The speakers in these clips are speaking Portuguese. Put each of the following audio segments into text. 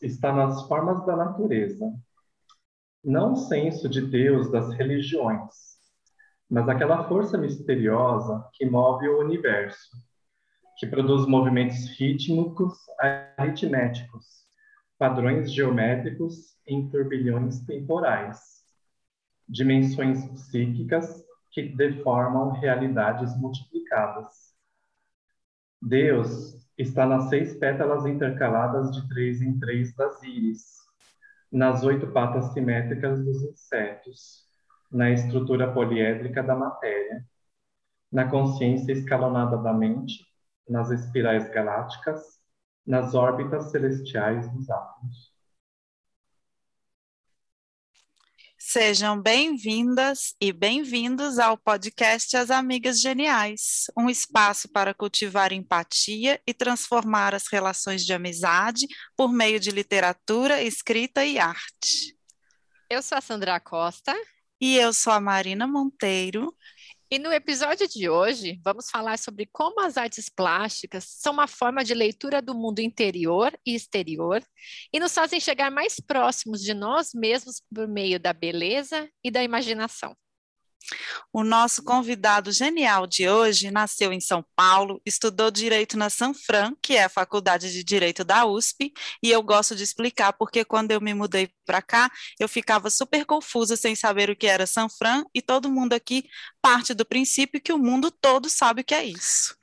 está nas formas da natureza, não o senso de Deus das religiões, mas aquela força misteriosa que move o universo, que produz movimentos rítmicos aritméticos, padrões geométricos em turbilhões temporais, dimensões psíquicas que deformam realidades multiplicadas. Deus está nas seis pétalas intercaladas de três em três das íris, nas oito patas simétricas dos insetos, na estrutura poliédrica da matéria, na consciência escalonada da mente, nas espirais galácticas, nas órbitas celestiais dos átomos. Sejam bem-vindas e bem-vindos ao podcast As Amigas Geniais, um espaço para cultivar empatia e transformar as relações de amizade por meio de literatura, escrita e arte. Eu sou a Sandra Costa. E eu sou a Marina Monteiro. E no episódio de hoje, vamos falar sobre como as artes plásticas são uma forma de leitura do mundo interior e exterior e nos fazem chegar mais próximos de nós mesmos por meio da beleza e da imaginação. O nosso convidado genial de hoje nasceu em São Paulo, estudou direito na Sanfran, que é a faculdade de direito da USP, e eu gosto de explicar porque quando eu me mudei para cá, eu ficava super confusa sem saber o que era Sanfran, e todo mundo aqui parte do princípio que o mundo todo sabe o que é isso.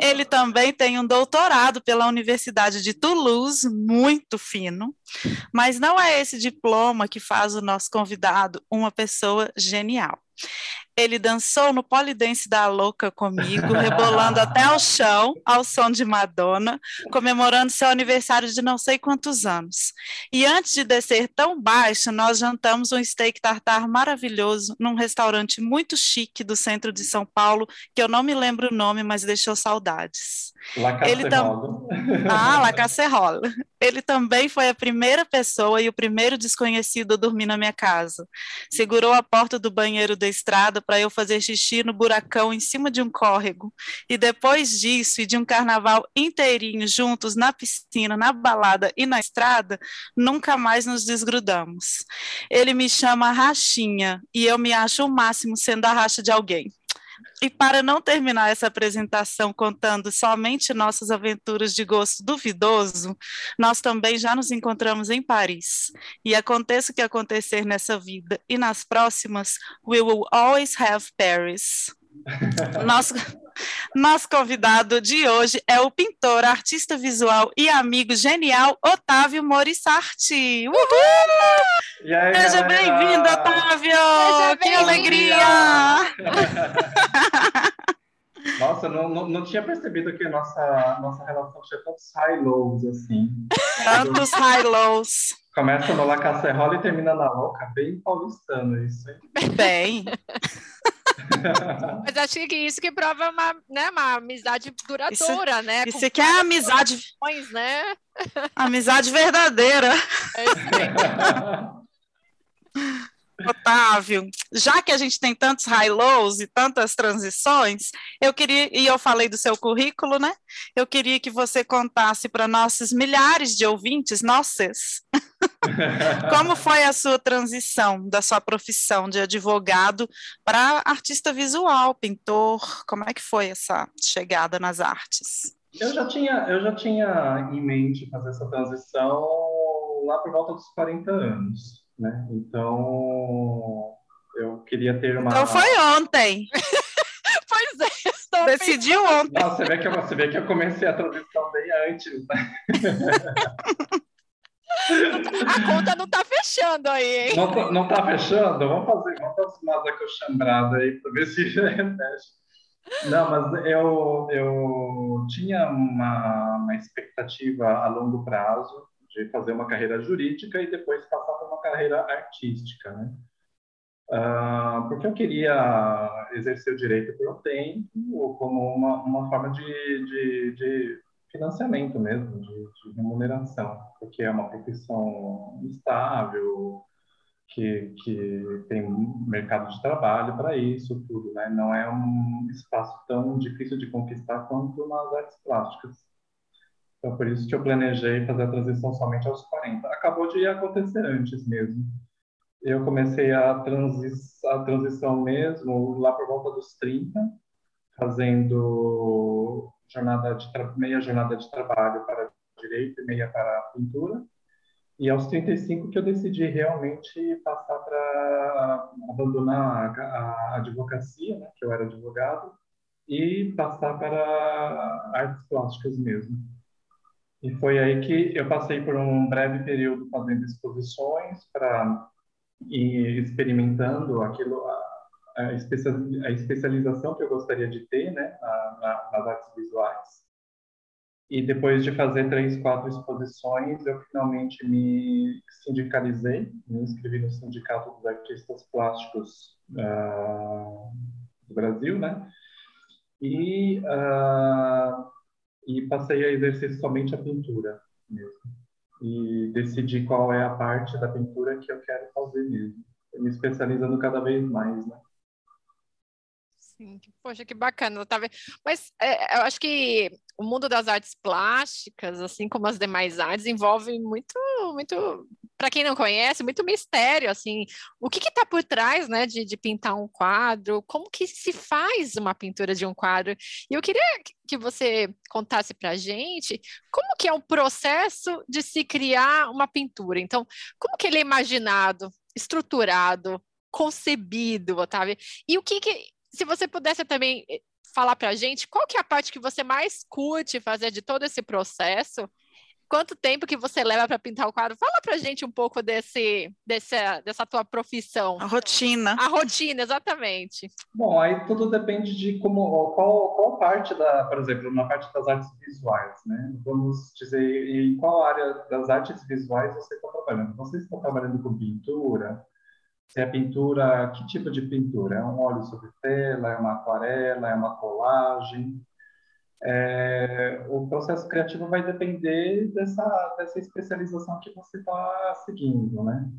Ele também tem um doutorado pela Universidade de Toulouse, muito fino, mas não é esse diploma que faz o nosso convidado uma pessoa genial. Ele dançou no polidense da louca comigo, rebolando até o chão, ao som de Madonna, comemorando seu aniversário de não sei quantos anos. E antes de descer tão baixo, nós jantamos um steak tartar maravilhoso num restaurante muito chique do centro de São Paulo, que eu não me lembro o nome, mas deixou saudades. Ele tam... Ah, La Casserola. Ele também foi a primeira pessoa e o primeiro desconhecido a dormir na minha casa. Segurou a porta do banheiro da estrada para eu fazer xixi no buracão em cima de um córrego. E depois disso, e de um carnaval inteirinho juntos na piscina, na balada e na estrada, nunca mais nos desgrudamos. Ele me chama Rachinha e eu me acho o máximo sendo a racha de alguém. E para não terminar essa apresentação contando somente nossas aventuras de gosto duvidoso, nós também já nos encontramos em Paris. E aconteça o que acontecer nessa vida e nas próximas, we will always have Paris. Nosso, nosso convidado de hoje é o pintor, artista visual e amigo genial Otávio Morissarti. Uhul! Aí, Seja bem-vindo, Otávio! Seja que bem alegria! Nossa, não, não, não, tinha percebido que a nossa, nossa relação tinha tantos high-lows assim. Tantos high-lows. Começa no La Casserola e termina na Louca, bem paulistano isso, hein? Bem. Mas acho que isso que prova uma, né, uma amizade duradoura, isso, né? Isso aqui é amizade. Né? Amizade verdadeira. É isso Otávio, já que a gente tem tantos high-lows e tantas transições, eu queria, e eu falei do seu currículo, né? Eu queria que você contasse para nossos milhares de ouvintes, nossas, como foi a sua transição da sua profissão de advogado para artista visual, pintor? Como é que foi essa chegada nas artes? Eu já tinha, eu já tinha em mente fazer essa transição lá por volta dos 40 anos né? Então, eu queria ter uma... Então foi ontem! pois é! Decidiu ontem! Não, você, vê que eu, você vê que eu comecei a transição bem antes, né? A conta não tá fechando aí, hein? Não, tá, não tá fechando? Vamos fazer, vamos fazer umas acochambradas aí para ver se fecha. Não, mas eu, eu tinha uma, uma expectativa a longo prazo de fazer uma carreira jurídica e depois passar por uma carreira artística, né? Uh, porque eu queria exercer o direito por um tempo, como uma, uma forma de, de, de financiamento mesmo, de, de, remuneração, porque é uma profissão estável, que, que tem mercado de trabalho para isso tudo, né? Não é um espaço tão difícil de conquistar quanto nas artes plásticas. Então, por isso que eu planejei fazer a transição somente aos 40. Acabou de acontecer antes mesmo. Eu comecei a, transi a transição mesmo lá por volta dos 30, fazendo jornada de meia jornada de trabalho para direito e meia para pintura. E aos 35 que eu decidi realmente passar para abandonar a, a, advocacia, né, que eu era advogado, e passar para artes plásticas mesmo. E foi aí que eu passei por um breve período fazendo exposições para ir experimentando aquilo, a, a, especialização que eu gostaria de ter, né, na, nas artes visuais. E depois de fazer três, quatro exposições, eu finalmente me sindicalizei, me inscrevi no Sindicato dos Artistas Plásticos uh, do Brasil, né? E, uh, e passei a exercer somente a pintura mesmo. E decidi qual é a parte da pintura que eu quero fazer mesmo, me especializando cada vez mais, né? Sim, poxa, que bacana, Otávio. Mas é, eu acho que o mundo das artes plásticas, assim como as demais artes, envolve muito, muito, para quem não conhece, muito mistério, assim, o que está por trás, né, de, de, pintar um quadro, como que se faz uma pintura de um quadro. E eu queria que você contasse para a gente como que é o processo de se criar uma pintura. Então, como que ele é imaginado, estruturado, concebido, Otávio? E o que, que se você pudesse também eh, falar para a gente qual que é a parte que você mais curte fazer de todo esse processo? Quanto tempo que você leva para pintar o quadro? Fala para a gente um pouco desse, desse, dessa tua profissão. A rotina. A rotina, exatamente. Bom, aí tudo depende de como, qual, qual parte da, por exemplo, na parte das artes visuais, né? Vamos dizer, em qual área das artes visuais você está trabalhando? Você está trabalhando com pintura, se é pintura, que tipo de pintura? É um óleo sobre tela, é uma aquarela, é uma colagem? É, o processo criativo vai depender dessa, dessa especialização que você está seguindo, né?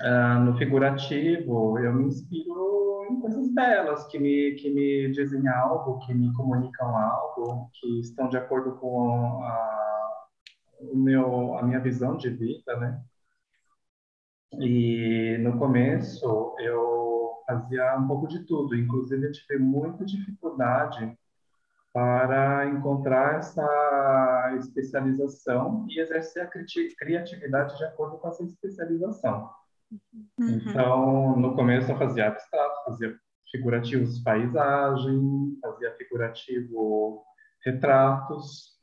Ah, no figurativo, eu me inspiro em coisas belas, que me, que me dizem algo, que me comunicam algo, que estão de acordo com a, o meu, a minha visão de vida, né? E no começo eu fazia um pouco de tudo, inclusive eu tive muita dificuldade para encontrar essa especialização e exercer a criatividade de acordo com essa especialização. Uhum. Então, no começo eu fazia abstrato, fazia figurativos paisagem, fazia figurativo retratos,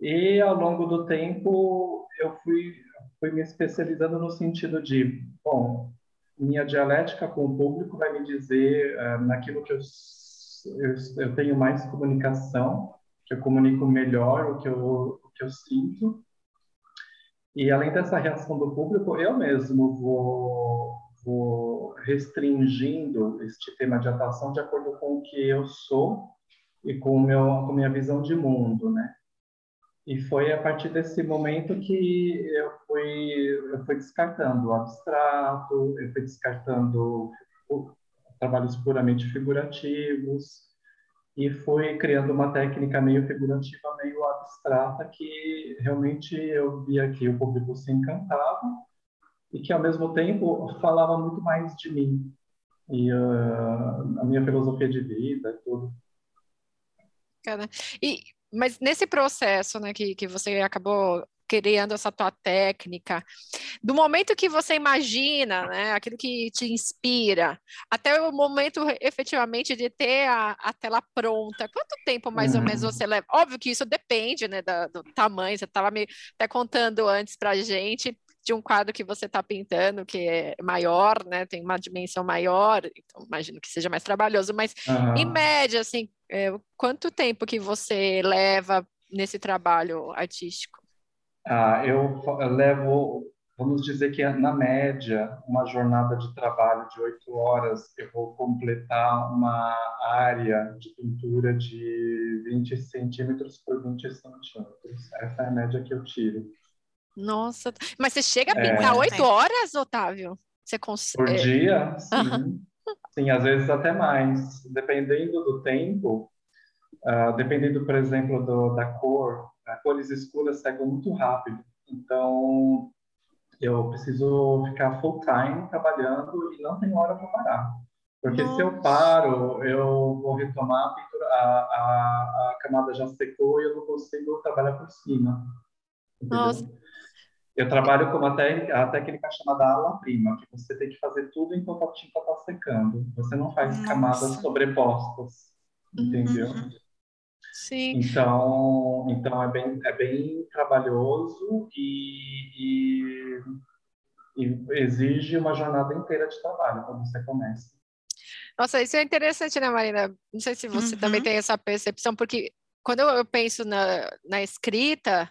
e ao longo do tempo eu fui fui me especializando no sentido de, bom, minha dialética com o público vai me dizer uh, naquilo que eu, eu, eu, tenho mais comunicação, que eu comunico melhor o que eu, o que eu sinto. E além dessa reação do público, eu mesmo vou, vou restringindo este tema de atuação de acordo com o que eu sou e com, meu, com minha visão de mundo, né? E foi a partir desse momento que eu fui, eu fui descartando o abstrato, eu fui descartando trabalhos puramente figurativos e fui criando uma técnica meio figurativa, meio abstrata, que realmente eu via que o público se encantava e que, ao mesmo tempo, falava muito mais de mim e uh, a minha filosofia de vida e tudo. Cara, e mas nesse processo, né, que, que você acabou criando essa tua técnica, do momento que você imagina, né, aquilo que te inspira, até o momento efetivamente de ter a, a tela pronta, quanto tempo mais uhum. ou menos você leva? Óbvio que isso depende, né, da, do tamanho, você estava me até contando antes para a gente, de um quadro que você está pintando, que é maior, né? Tem uma dimensão maior, então imagino que seja mais trabalhoso, mas uhum. em média, assim, é, quanto tempo que você leva nesse trabalho artístico? Ah, eu levo, vamos dizer que na média, uma jornada de trabalho de oito horas, eu vou completar uma área de pintura de 20 centímetros por 20 centímetros. Essa é a média que eu tiro. Nossa, mas você chega a pintar é. oito é. horas, Otávio? Você consegue? Por dia, sim. Sim, às vezes até mais. Dependendo do tempo, uh, dependendo, por exemplo, do, da cor cores escuras secam muito rápido. Então, eu preciso ficar full time trabalhando e não tenho hora para parar. Porque Nossa. se eu paro, eu vou retomar a pintura, a, a, a, camada já secou e eu não consigo trabalhar por cima. Entendeu? Nossa. Eu trabalho com uma técnica, a técnica chamada ala prima, que você tem que fazer tudo enquanto a tinta está secando. Você não faz Nossa. camadas sobrepostas, entendeu? Uhum. Sim. Então, então é bem, é bem trabalhoso e, e, e exige uma jornada inteira de trabalho quando você começa. Nossa, isso é interessante, né, Marina? Não sei se você uhum. também tem essa percepção, porque quando eu penso na, na escrita,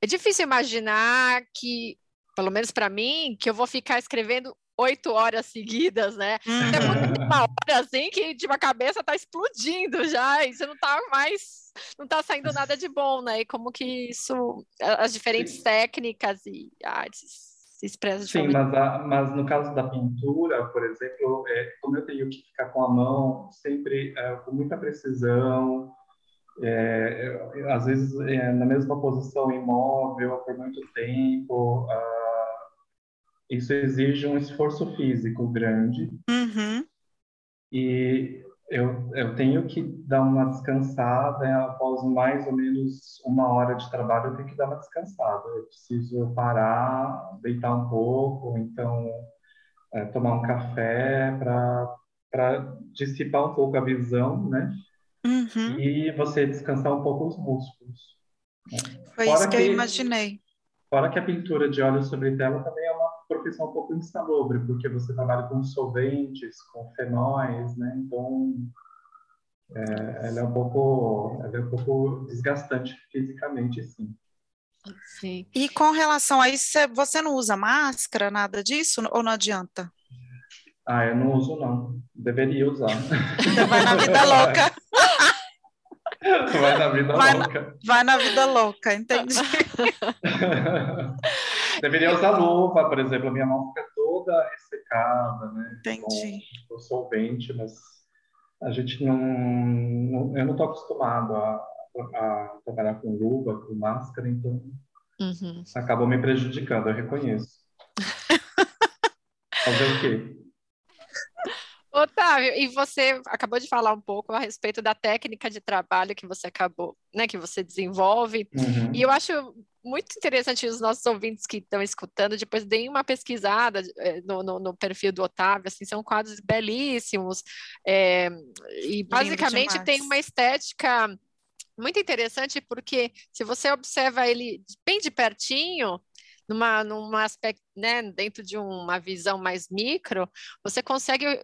é difícil imaginar que, pelo menos para mim, que eu vou ficar escrevendo oito horas seguidas, né? Uhum. É uma hora assim que de uma cabeça está explodindo já, e você não está mais, não está saindo nada de bom, né? E como que isso, as diferentes técnicas e artes se expressam Sim, mas, a, mas no caso da pintura, por exemplo, é, como eu tenho que ficar com a mão sempre é, com muita precisão, é, às vezes é, na mesma posição imóvel por muito tempo. Uh, isso exige um esforço físico grande. Uhum. E eu, eu tenho que dar uma descansada né, após mais ou menos uma hora de trabalho. Eu tenho que dar uma descansada. Eu preciso parar, deitar um pouco, então é, tomar um café para dissipar um pouco a visão, né? Uhum. E você descansar um pouco os músculos. Né? Foi fora isso que, que, eu imaginei. Fora que a pintura de óleo sobre tela também é uma profissão um pouco insalubre, porque você trabalha com solventes, com fenóis, né? Então, é, ela é um pouco, ela é um pouco desgastante fisicamente, sim. Sim. E com relação a isso, você não usa máscara, nada disso, ou não adianta? Ah, eu não uso não. Deveria usar. Vai na vida louca. Vai na vida vai louca. Na, vai na vida louca, entendi. Deveria usar luva, por exemplo. A minha mão fica toda ressecada, né? Entendi. Com, com solvente, mas a gente não, não eu não estou acostumado a, a, trabalhar com luva, com máscara, então uhum. acabou me prejudicando, eu reconheço. Fazer o quê? Otávio, e você acabou de falar um pouco a respeito da técnica de trabalho que você acabou, né, que você desenvolve, uhum. e eu acho muito interessante os nossos ouvintes que estão escutando, depois deem uma pesquisada eh, no, no, no, perfil do Otávio, assim, são quadros belíssimos, é, e basicamente tem uma estética muito interessante, porque se você observa ele bem de pertinho, numa, numa aspecto, né, dentro de uma visão mais micro, você consegue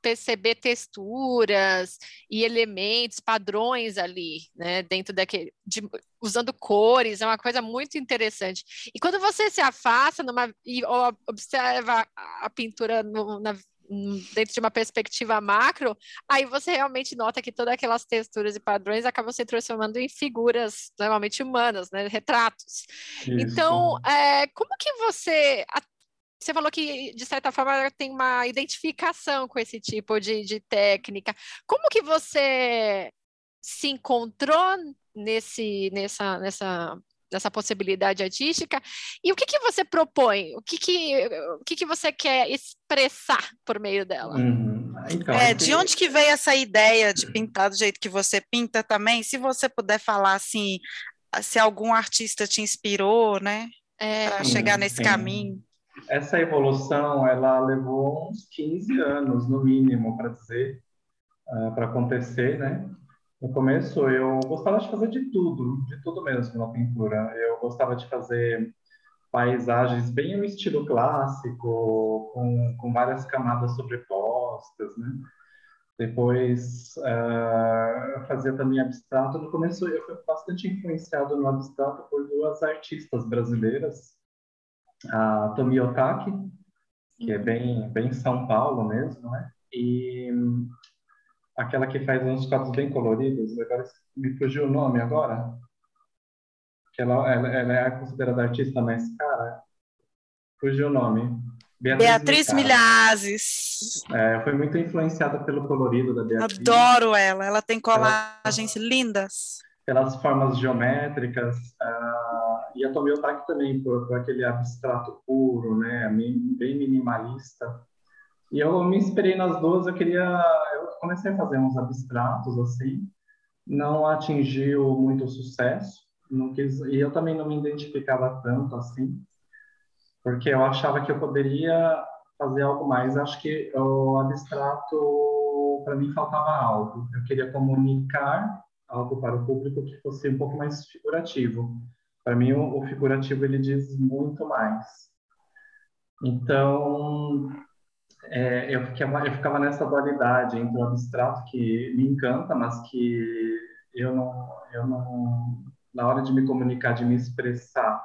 perceber texturas e elementos, padrões ali, né, dentro daquele, de, usando cores, é uma coisa muito interessante. E quando você se afasta numa, e observa a, pintura no, na, dentro de uma perspectiva macro, aí você realmente nota que todas aquelas texturas e padrões acabam se transformando em figuras normalmente humanas, né, retratos. Isso. Então, é, como que você você falou que, de certa forma, tem uma identificação com esse tipo de, de técnica. Como que você se encontrou nesse, nessa, nessa, nessa possibilidade artística? E o que, que você propõe? O que, que, o que, que você quer expressar por meio dela? Uhum. Então, é, de onde que veio essa ideia de pintar do jeito que você pinta também? Se você puder falar assim, se algum artista te inspirou, né? É, para chegar nesse sim. caminho essa evolução ela levou uns 15 anos no mínimo para dizer uh, para acontecer né? No começo eu gostava de fazer de tudo de tudo mesmo na pintura. Eu gostava de fazer paisagens bem no estilo clássico com, com várias camadas sobrepostas né? Depois uh, fazia também abstrato. No começo eu fui bastante influenciado no abstrato por duas artistas brasileiras a Tomi Otaki, que é uhum. bem, bem São Paulo mesmo, né? E aquela que faz uns quadros bem coloridos, agora me fugiu o nome agora. Que ela, ela, ela é considerada artista, mas, cara, fugiu o nome. Beatriz, Beatriz Milhazes. É, foi muito influenciada pelo colorido da Beatriz. Adoro ela, ela tem colagens ela, lindas. pelas formas geométricas, uh, e a Tomei Otaki também por, por, aquele abstrato puro, né, bem minimalista. E eu me inspirei nas duas, eu queria, eu comecei a fazer uns abstratos assim, não atingiu muito sucesso, não quis, e eu também não me identificava tanto assim, porque eu achava que eu poderia fazer algo mais. Acho que o abstrato, para mim, faltava algo. Eu queria comunicar algo para o público que fosse um pouco mais figurativo. Para mim, o, o figurativo ele diz muito mais. Então, é, eu, ficava, eu ficava nessa dualidade entre o abstrato que me encanta, mas que eu não, eu não, na hora de me comunicar, de me expressar,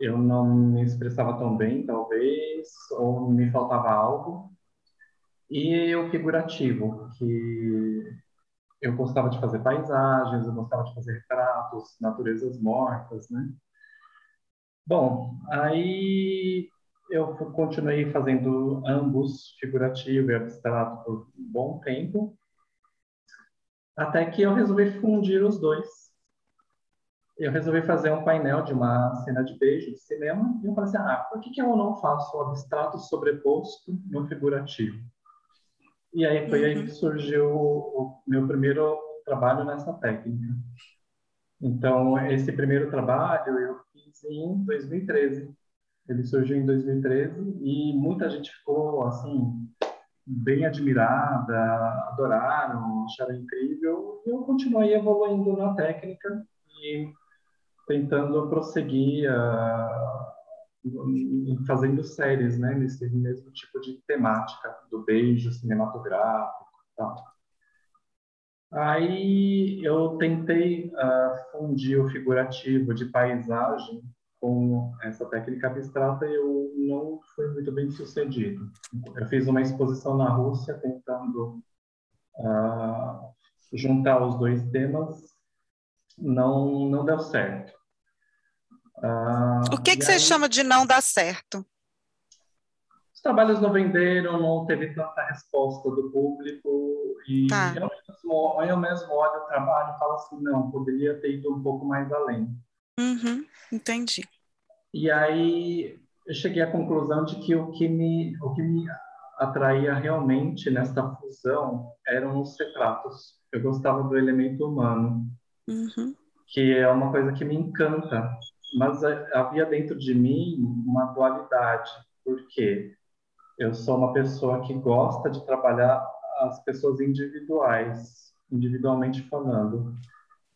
eu não me expressava tão bem, talvez, ou me faltava algo. E o figurativo, que eu gostava de fazer paisagens, eu gostava de fazer retratos, naturezas mortas, né? Bom, aí eu continuei fazendo ambos, figurativo e abstrato, por um bom tempo, até que eu resolvi fundir os dois eu resolvi fazer um painel de uma cena de beijo de cinema e eu falei assim, ah, por que, que eu não faço o abstrato sobreposto no figurativo? E aí foi uhum. aí que surgiu o meu primeiro trabalho nessa técnica. Então, esse primeiro trabalho eu fiz em 2013. Ele surgiu em 2013 e muita gente ficou, assim, bem admirada, adoraram, acharam incrível. E eu continuei evoluindo na técnica e tentando prosseguir uh, fazendo séries, né, nesse mesmo tipo de temática do beijo cinematográfico tal. Aí eu tentei uh, fundir o figurativo de paisagem com essa técnica abstrata e eu não fui muito bem sucedido. Eu fiz uma exposição na Rússia tentando uh, juntar os dois temas não, não deu certo. Ah, o que, que você aí, chama de não dar certo? Os trabalhos não venderam, não teve tanta resposta do público e tá. eu, mesmo, eu mesmo olho o trabalho e falo assim, não, poderia ter ido um pouco mais além. Uhum, entendi. E aí eu cheguei à conclusão de que o que me, o que me atraía realmente nessa fusão eram os retratos. Eu gostava do elemento humano uhum. que é uma coisa que me encanta. Mas havia dentro de mim uma dualidade, porque eu sou uma pessoa que gosta de trabalhar as pessoas individuais, individualmente falando,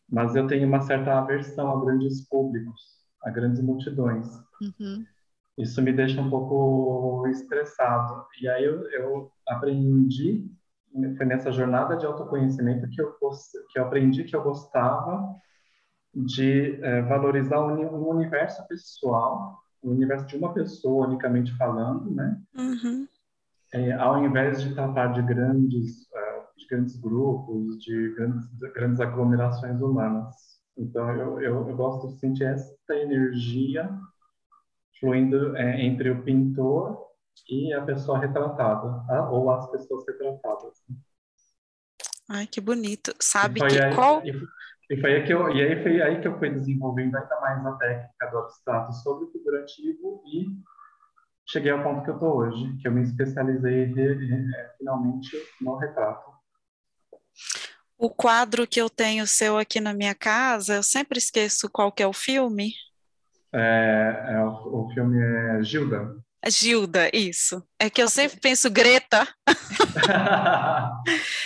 mas eu tenho uma certa aversão a grandes públicos, a grandes multidões. Uhum. Isso me deixa um pouco estressado. E aí eu, eu aprendi foi nessa jornada de autoconhecimento que eu, que eu aprendi que eu gostava de é, valorizar o, universo pessoal, o universo de uma pessoa unicamente falando, né? Uhum. É, ao invés de tratar de grandes, uh, de grandes grupos, de grandes, de grandes aglomerações humanas. Então, eu, eu, eu, gosto de sentir essa energia fluindo é, entre o pintor e a pessoa retratada, tá? ou as pessoas retratadas. Ai, que bonito. Sabe que aí, qual... E, e, foi aí que eu, e aí foi aí que eu fui desenvolvendo ainda mais a técnica do abstrato sobre o figurativo e cheguei ao ponto que eu estou hoje, que eu me especializei é, finalmente no retrato. O quadro que eu tenho seu aqui na minha casa, eu sempre esqueço qual que é o filme. É, é o, o filme é Gilda. Gilda, isso. É que eu sempre penso Greta.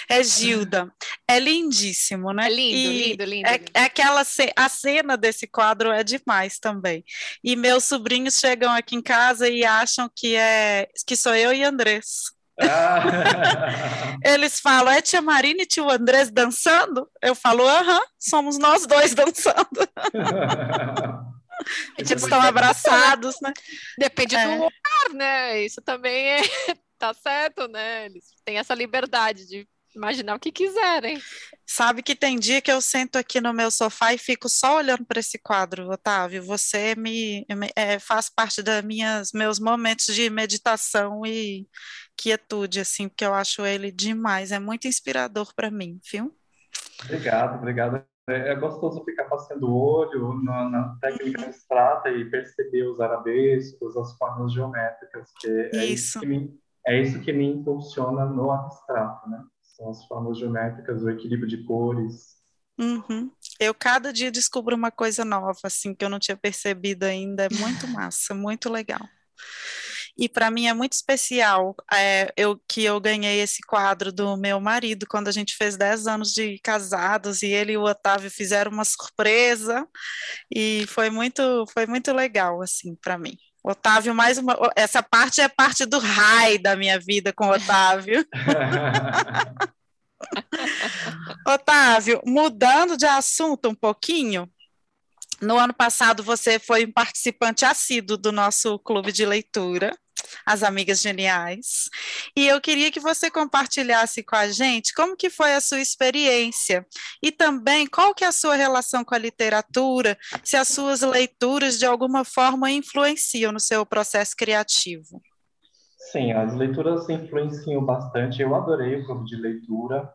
é Gilda. É lindíssimo, né? É lindo, e lindo, lindo. É, é aquela a cena desse quadro é demais também. E meus sobrinhos chegam aqui em casa e acham que é que sou eu e Andrés. Ah. Eles falam, é tia Marina e tio Andrés dançando? Eu falo, aham, somos nós dois dançando. Eles estão abraçados, né? Depende é. do lugar, né? Isso também é... tá certo, né? Eles têm essa liberdade de imaginar o que quiserem. Sabe que tem dia que eu sento aqui no meu sofá e fico só olhando para esse quadro, Otávio. Você me é, faz parte dos meus momentos de meditação e quietude, assim, porque eu acho ele demais. É muito inspirador para mim, viu? Obrigado, obrigado É, é gostoso ficar passando o olho na, na técnica uhum. abstrata e perceber os arabescos, as formas geométricas, que é isso, que me, é isso que me impulsiona no abstrato, né? São as formas geométricas, o equilíbrio de cores. Uhum. Eu cada dia descubro uma coisa nova, assim, que eu não tinha percebido ainda. É muito massa, muito legal. E para mim é muito especial é, eu, que eu ganhei esse quadro do meu marido quando a gente fez 10 anos de casados e ele e o Otávio fizeram uma surpresa e foi muito, foi muito legal assim para mim. Otávio, mais uma. Essa parte é parte do raio da minha vida com o Otávio. Otávio, mudando de assunto um pouquinho, no ano passado você foi um participante assíduo do nosso clube de leitura as Amigas Geniais. E eu queria que você compartilhasse com a gente como que foi a sua experiência e também qual que é a sua relação com a literatura, se as suas leituras de alguma forma influenciam no seu processo criativo. Sim, as leituras influenciam bastante. Eu adorei o clube de leitura.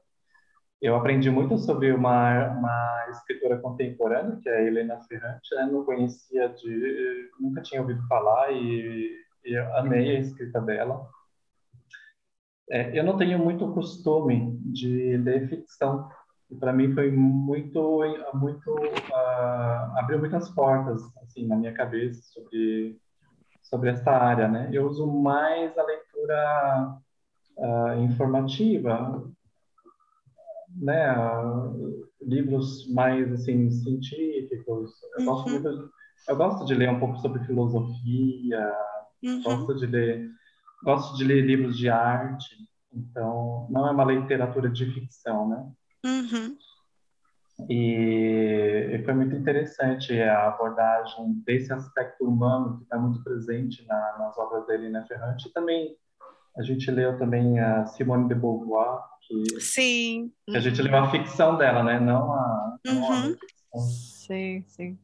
Eu aprendi muito sobre uma, uma escritora contemporânea, que é Helena Ferrante. Eu não conhecia de, nunca tinha ouvido falar e eu amei a escrita dela. É, eu não tenho muito costume de ler ficção. E para mim foi muito, muito uh, abriu muitas portas assim na minha cabeça sobre sobre esta área, né? Eu uso mais a leitura uh, informativa, né? Uh, livros mais assim científicos. Eu uhum. gosto muito, eu gosto de ler um pouco sobre filosofia, Uhum. Gosto de ler, gosto de ler livros de arte, então não é uma literatura de ficção, né? Uhum. E, e, foi muito interessante a abordagem desse aspecto humano que está muito presente na, nas obras da Helena Ferrante. E também a gente leu também a Simone de Beauvoir, que, sim. que a gente leu a ficção dela, né? Não a, uhum. não a uhum. ficção. Sim, sim.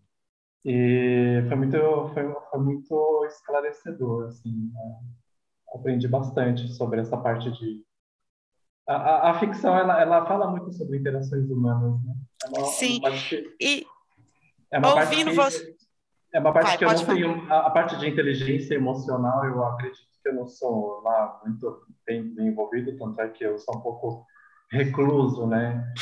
E foi muito, foi, foi muito esclarecedor, assim. Né? Aprendi bastante sobre essa parte de... A, a, a, ficção, ela, ela fala muito sobre interações humanas, né? É uma, Sim, que, e é ouvindo que, você... É uma parte Vai, que eu não falar. tenho... A, a parte de inteligência emocional, eu acredito que eu não sou lá muito bem desenvolvido, tanto é que eu sou um pouco recluso, né?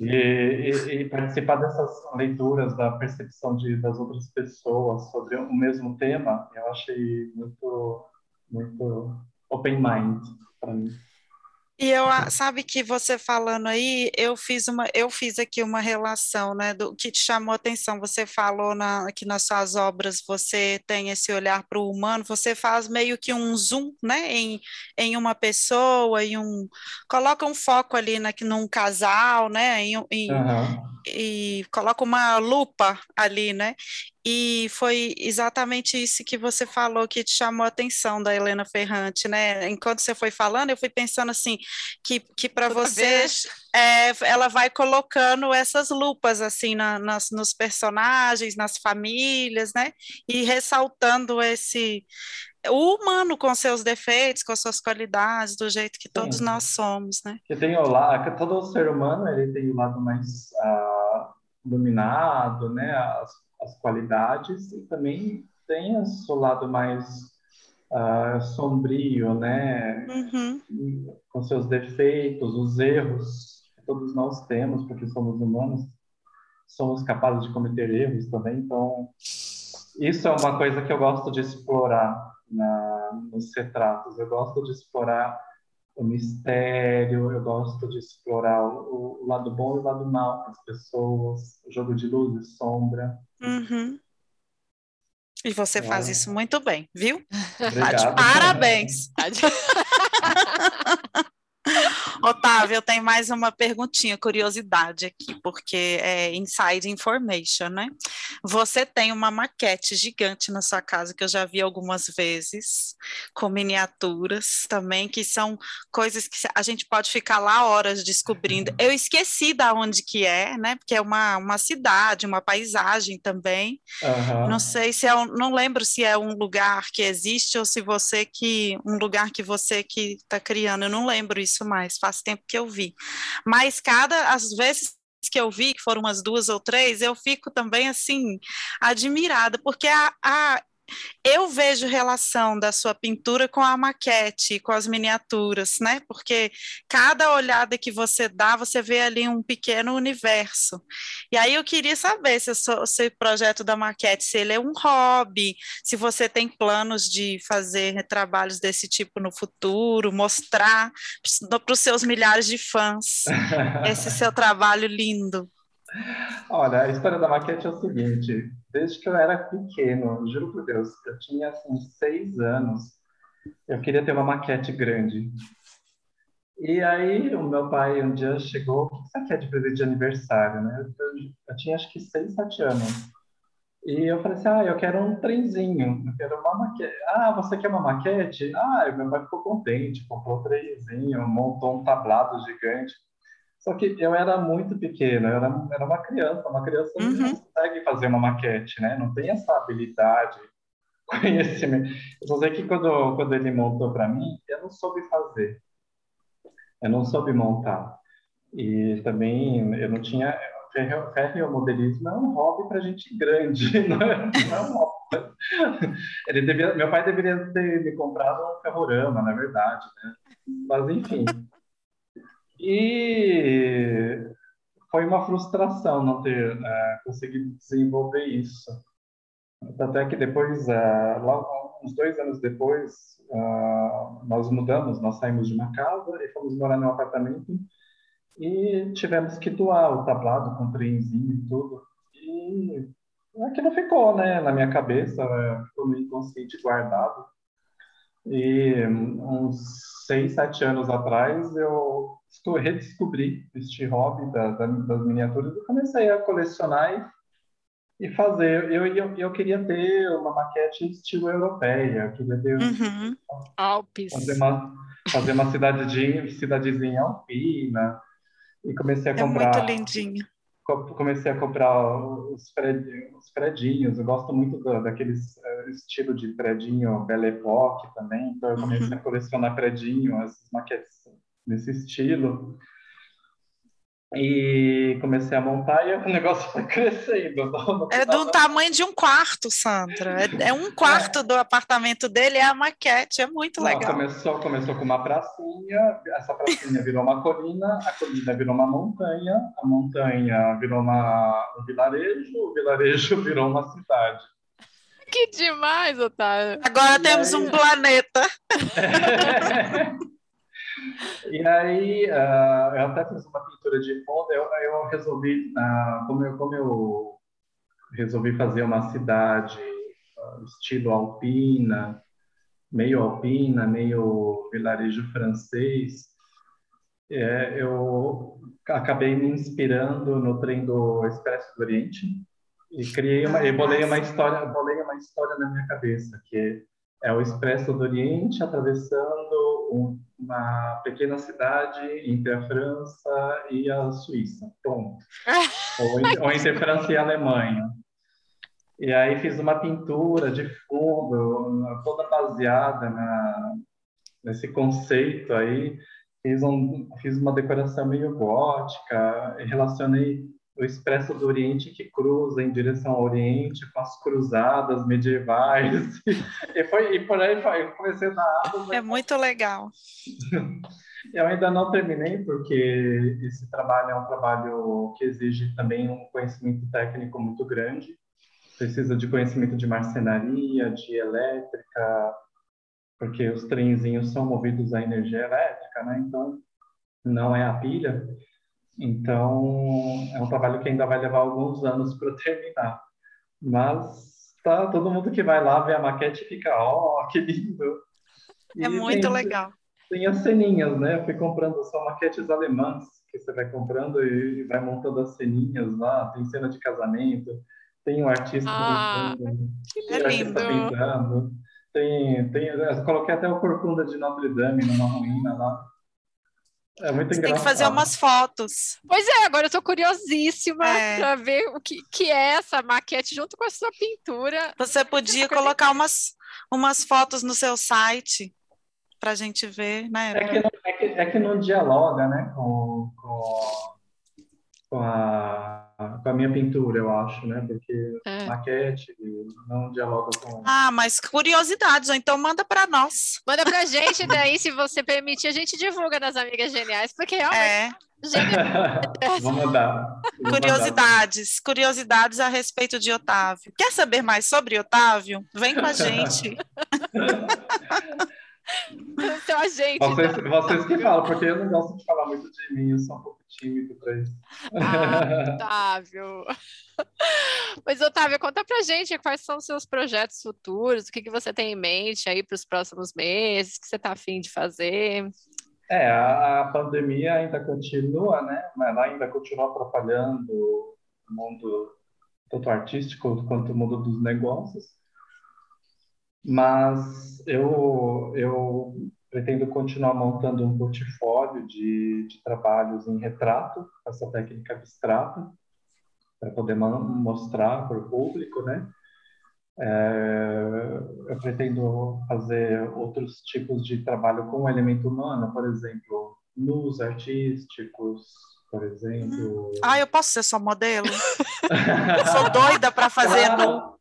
E, e, e, participar dessas leituras da percepção de, das outras pessoas sobre o mesmo tema, eu achei muito, muito open mind para mim. E eu sabe que você falando aí, eu fiz uma, eu fiz aqui uma relação, né, do que te chamou atenção. Você falou na, que nas suas obras você tem esse olhar para o humano, você faz meio que um zoom, né, em, em uma pessoa, em um coloca um foco ali na, num casal, né, em, em, uhum. E coloca uma lupa ali, né, e foi exatamente isso que você falou que te chamou a atenção da Helena Ferrante, né? Enquanto você foi falando, eu fui pensando assim que, que para você é, ela vai colocando essas lupas assim na, nas, nos personagens, nas famílias, né? E ressaltando esse o humano com seus defeitos, com suas qualidades, do jeito que todos Sim. nós somos, né? Que tem o lado, todo ser humano ele tem o lado mais uh, iluminado, né? As as qualidades e também tem o seu lado mais uh, sombrio, né? Uhum. Com seus defeitos, os erros que todos nós temos, porque somos humanos, somos capazes de cometer erros também. Então, isso é uma coisa que eu gosto de explorar na, nos retratos. Eu gosto de explorar o mistério, eu gosto de explorar o, o, lado bom e o lado mal das pessoas, o jogo de luz e sombra. Uhum. E você faz isso muito bem, viu? Obrigado. Parabéns. Otávio, eu tenho mais uma perguntinha, curiosidade aqui, porque é inside information, né? Você tem uma maquete gigante na sua casa que eu já vi algumas vezes, com miniaturas também, que são coisas que a gente pode ficar lá horas descobrindo. Eu esqueci da onde que é, né? Porque é uma, uma cidade, uma paisagem também. Uhum. Não sei se é um, não lembro se é um lugar que existe ou se você que um lugar que você que está criando. Eu não lembro isso mais. Faz tempo que eu vi. Mas cada, às vezes, que eu vi, que foram umas duas ou três, eu fico também assim admirada, porque a, a eu vejo relação da sua pintura com a maquete, com as miniaturas, né? Porque cada olhada que você dá, você vê ali um pequeno universo. E aí eu queria saber se o seu projeto da maquete, se ele é um hobby, se você tem planos de fazer trabalhos desse tipo no futuro, mostrar para os seus milhares de fãs esse seu trabalho lindo. Olha, a história da maquete é o seguinte: desde que eu era pequeno, juro por Deus, eu tinha assim seis anos, eu queria ter uma maquete grande. E aí o meu pai um dia chegou, o que você quer de presente de aniversário, né? Eu, eu tinha acho que seis, sete anos. E eu falei assim, ah, eu quero um trenzinho, eu quero uma maquete. Ah, você quer uma maquete? Ah, meu pai ficou contente, comprou um trenzinho, montou um tablado gigante. Só que eu era muito pequeno, eu era, era uma criança, uma criança uhum. não consegue fazer uma maquete, né? Não tem essa habilidade, conhecimento. Eu só sei que quando, quando ele montou para mim, eu não soube fazer. Eu não soube montar. E também eu não tinha... Ferromodelismo é um hobby para gente grande, não é, não é um hobby. Ele devia, meu pai deveria ter me comprado um ferrorama, na verdade, né? Mas enfim... E foi uma frustração não ter é, conseguido desenvolver isso. Até que depois, é, logo, uns dois anos depois, uh, nós mudamos, nós saímos de uma casa e fomos morar num apartamento e tivemos que doar o tablado com o trenzinho e tudo. E aquilo ficou, né, na minha cabeça, é, ficou meio inconsciente guardado. E uns seis, sete anos atrás, eu redescobri este hobby da, da, das miniaturas e comecei a colecionar e, e fazer. Eu, eu, eu queria ter uma maquete estilo europeia, eu queria ter uhum. Alpes. Fazer uma, fazer uma cidadezinha, cidadezinha alpina e comecei a comprar. É muito lindinho. Comecei a comprar os, predinhos, os predinhos. Eu gosto muito da, daqueles uh, estilo de predinho Belle Époque também. Então eu comecei uhum. a colecionar predinho, as maquetes nesse estilo. E comecei a montar e o negócio foi crescendo. É do tamanho de um quarto, Sandra. É, é um quarto é. do apartamento dele, é a maquete, é muito Não, legal. Começou, começou com uma pracinha, essa pracinha virou uma colina, a colina virou uma montanha, a montanha virou uma, um vilarejo, o vilarejo virou uma cidade. Que demais, Otávio! Agora e temos aí... um planeta. E aí, uh, eu até fiz uma pintura de fundo, eu, eu resolvi, uh, como, eu, como eu resolvi fazer uma cidade uh, estilo alpina, meio alpina, meio vilarejo francês, é, eu acabei me inspirando no trem do Expresso do Oriente e criei uma, e bolei uma história, bolei uma história na minha cabeça que é o Expresso do Oriente atravessando um, uma pequena cidade entre a França e a Suíça. Ponto. ou, ou entre França e Alemanha. E aí fiz uma pintura de fundo, toda baseada na, nesse conceito aí. Fiz, um, fiz uma decoração meio gótica, relacionei o Expresso do Oriente que cruza em direção ao Oriente com as cruzadas medievais e foi e por aí foi. Eu comecei a dar aula. É muito legal. Eu ainda não terminei porque esse trabalho é um trabalho que exige também um conhecimento técnico muito grande. Precisa de conhecimento de marcenaria, de elétrica, porque os trenzinhos são movidos a energia elétrica, né? Então não é a pilha. Então, é um trabalho que ainda vai levar alguns anos para terminar. Mas tá, todo mundo que vai lá vê a maquete fica, ó, oh, que lindo. É e muito tem, legal. Tem as ceninhas, né? Eu fui comprando só maquetes alemãs, que você vai comprando e vai montando as ceninhas lá. Tem cena de casamento, tem um artista ah, que é lindo. pintando. Tem, coloquei até o Corcunda de Notre Dame numa ruína lá. É muito Você engraçado. tem que fazer umas fotos. Pois é, agora eu estou curiosíssima é. para ver o que, que é essa maquete junto com a sua pintura. Você podia colocar umas, umas fotos no seu site para a gente ver, né? É que, não, é, que, é que não dialoga, né, com, com, com a, com a minha pintura, eu acho, né? Porque é. maquete não dialoga com. Ah, mas curiosidades, então manda para nós. Manda para gente, daí, se você permitir, a gente divulga nas Amigas Geniais, porque realmente. É. Vou mandar. Vou curiosidades, mandar. curiosidades a respeito de Otávio. Quer saber mais sobre Otávio? Vem com a gente. Então a gente. Vocês, vocês que falam, porque eu não gosto de falar muito de mim, eu sou um pouco tímido para isso. Ah, Otávio. Pois, Otávio, conta pra gente quais são os seus projetos futuros, o que, que você tem em mente aí para os próximos meses, o que você está afim de fazer. É, a, a, pandemia ainda continua, né? Ela ainda continua atrapalhando o mundo tanto artístico quanto o mundo dos negócios. Mas eu, eu pretendo continuar montando um portfólio de, de trabalhos em retrato, essa técnica abstrata, para poder mostrar para o público, né? É, eu pretendo fazer outros tipos de trabalho com o elemento humano, por exemplo, nus artísticos, por exemplo. Ah, eu posso ser sua modelo? sou doida para fazer claro. nu.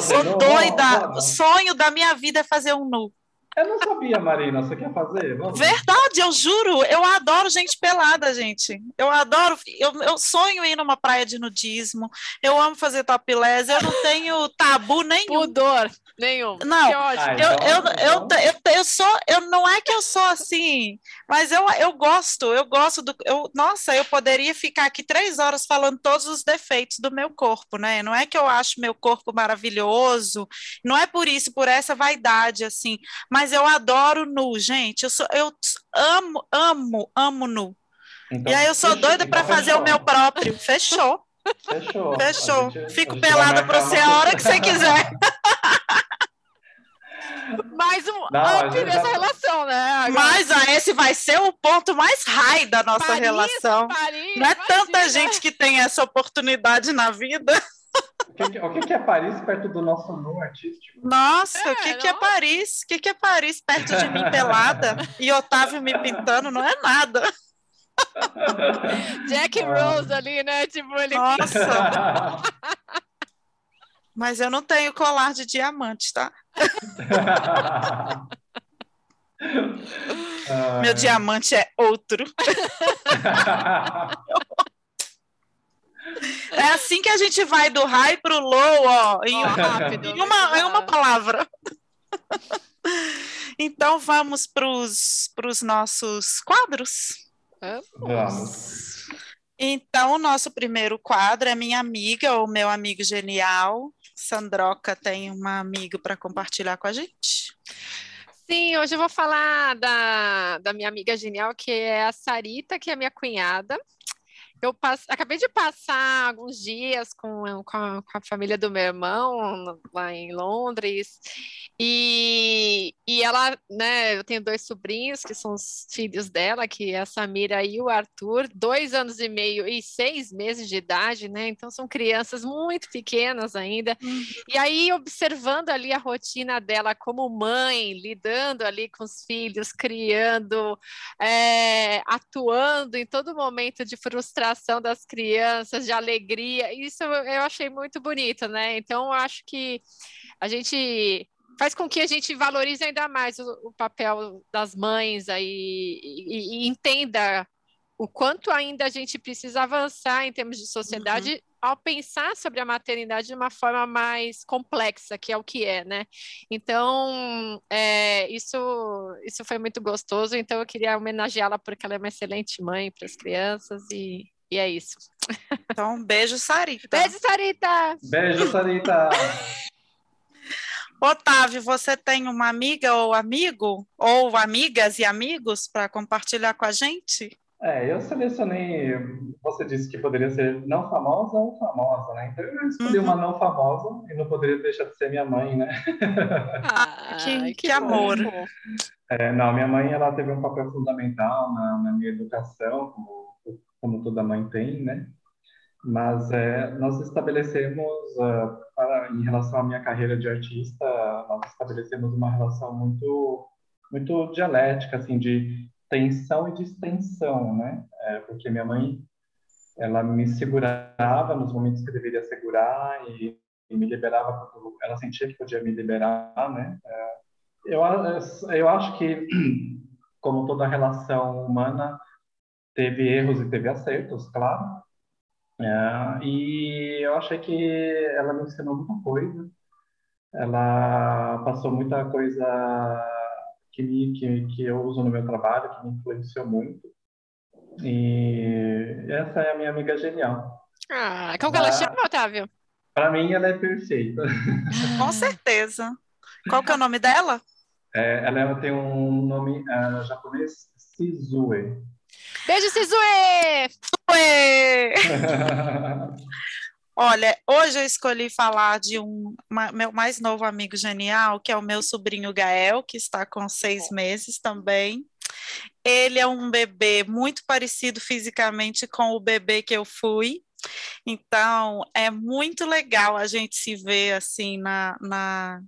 Sou doida. O sonho da minha vida é fazer um nu. Eu não sabia, Marina. Você quer fazer? Vamos. Verdade, eu juro. Eu adoro gente pelada, gente. Eu adoro. Eu, eu sonho ir numa praia de nudismo. Eu amo fazer topless. Eu não tenho tabu nenhum. Pudor nenhum. Não, ah, então, eu, eu, então... eu, eu, eu, sou. Eu, não é que eu sou assim, mas eu, eu gosto. Eu gosto do. Eu, nossa, eu poderia ficar aqui três horas falando todos os defeitos do meu corpo, né? Não é que eu acho meu corpo maravilhoso. Não é por isso, por essa vaidade, assim. Mas eu adoro nu, gente. Eu, sou, eu amo, amo, amo nu. Então, e aí eu sou doida para então fazer o meu próprio. Fechou. Fechou. Fechou. Gente, Fico pelada para você a hora que você quiser. mais um Não, up nessa já... relação, né? Agora... Mas ah, esse vai ser o ponto mais high da nossa Paris, relação. Paris, Não é imagina. tanta gente que tem essa oportunidade na vida. O que, o que, é Paris perto do nosso nu artístico? Nossa, é, o que, que é Paris? O que, que é Paris perto de mim pelada? E Otávio me pintando não é nada. Jack Rose ali, né? Tipo, ele Nossa! Mas eu não tenho colar de diamante, tá? Meu diamante é outro. É assim que a gente vai do high para o low, ó, em, rápido, em, uma, em uma palavra. Então vamos para os nossos quadros? Vamos. Então, o nosso primeiro quadro é minha amiga ou meu amigo genial. Sandroca tem uma amiga para compartilhar com a gente. Sim, hoje eu vou falar da, da minha amiga genial, que é a Sarita, que é minha cunhada. Eu passe... acabei de passar alguns dias com, com a, com, a, família do meu irmão lá em Londres. E, e ela, né, eu tenho dois sobrinhos que são os filhos dela, que é a Samira e o Arthur, dois anos e meio e seis meses de idade, né, então são crianças muito pequenas ainda, uhum. e aí observando ali a rotina dela como mãe, lidando ali com os filhos, criando, é, atuando em todo momento de frustração das crianças, de alegria, isso eu achei muito bonito, né? Então, acho que a gente faz com que a gente valorize ainda mais o, o papel das mães aí e, e, entenda o quanto ainda a gente precisa avançar em termos de sociedade uhum. ao pensar sobre a maternidade de uma forma mais complexa, que é o que é, né? Então, é, isso, isso foi muito gostoso, então eu queria homenageá-la porque ela é uma excelente mãe para as crianças e e é isso. Então, beijo, Sarita. Beijo, Sarita. Beijo, Sarita. Otávio, você tem uma amiga ou amigo, ou amigas e amigos para compartilhar com a gente? É, eu selecionei, você disse que poderia ser não famosa ou famosa, né? Então eu escolhi uhum. uma não famosa e não poderia deixar de ser minha mãe, né? Ah, que, que, que amor. É, não, minha mãe, ela teve um papel fundamental na, na minha educação, como como toda mãe tem, né? Mas é, nós estabelecemos, uh, para, em relação à minha carreira de artista, nós estabelecemos uma relação muito, muito dialética, assim, de tensão e distensão, né? É, porque minha mãe ela me segurava nos momentos que deveria segurar e, e, me liberava quando ela sentia que podia me liberar, né? É, eu, eu acho que, como toda relação humana, teve erros e teve acertos, claro. É, e eu achei que ela me ensinou muita coisa. Ela passou muita coisa que, me, que, que eu uso no meu trabalho, que me influenciou muito. E essa é a minha amiga genial. Ah, como que ela chama, Otávio? Para mim, ela é perfeita. Com certeza. Qual que é o nome dela? É, ela tem um nome uh, japonês, Sizue. Beijo, Sizue! Olha, hoje eu escolhi falar de um uma, meu mais novo amigo genial, que é o meu sobrinho Gael, que está com seis meses também. Ele é um bebê muito parecido fisicamente com o bebê que eu fui. Então, é muito legal a gente se ver assim na, na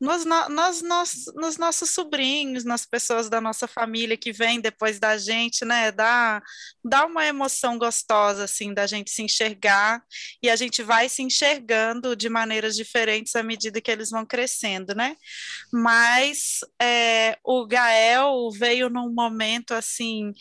nos, nos, nos, nos, nossos sobrinhos, nas pessoas da nossa família que vêm depois da gente, né? Dá, dá uma emoção gostosa, assim, da gente se enxergar e a gente vai se enxergando de maneiras diferentes à medida que eles vão crescendo, né? Mas é, o Gael veio num momento, assim,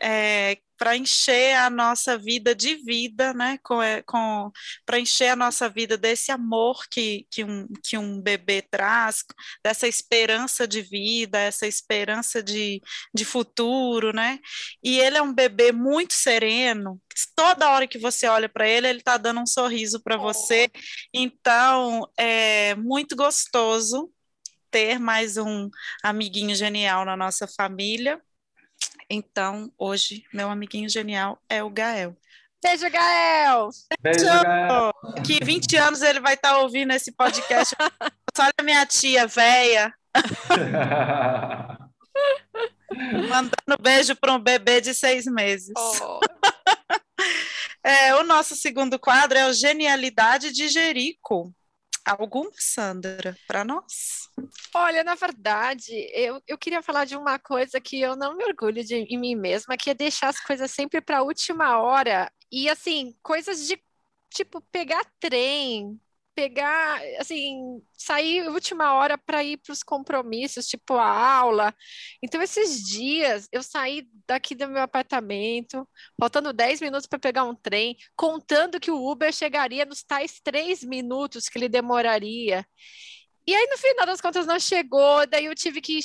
é, para encher a nossa vida de vida, né? Com, é, com, para encher a nossa vida desse amor que, que, um, que um bebê traz, dessa esperança de vida, essa esperança de, de futuro, né? E ele é um bebê muito sereno, toda hora que você olha para ele, ele está dando um sorriso para você. Então, é muito gostoso ter mais um amiguinho genial na nossa família. Então, hoje, meu amiguinho genial é o Gael. Beijo, Gael! Beijo, Gael! Que 20 anos ele vai estar tá ouvindo esse podcast. Olha minha tia, véia. Mandando beijo para um bebê de seis meses. Oh. é, o nosso segundo quadro é o Genialidade de Jerico. Alguma, Sandra, para nós? Olha, na verdade, eu, eu queria falar de uma coisa que eu não me orgulho de, em mim mesma, que é deixar as coisas sempre para a última hora. E, assim, coisas de, tipo, pegar trem, pegar, assim, sair última hora para ir para os compromissos, tipo a aula. Então, esses dias eu saí daqui do meu apartamento, faltando 10 minutos para pegar um trem, contando que o Uber chegaria nos tais três minutos que ele demoraria. E aí, no final das contas, não chegou, daí eu tive que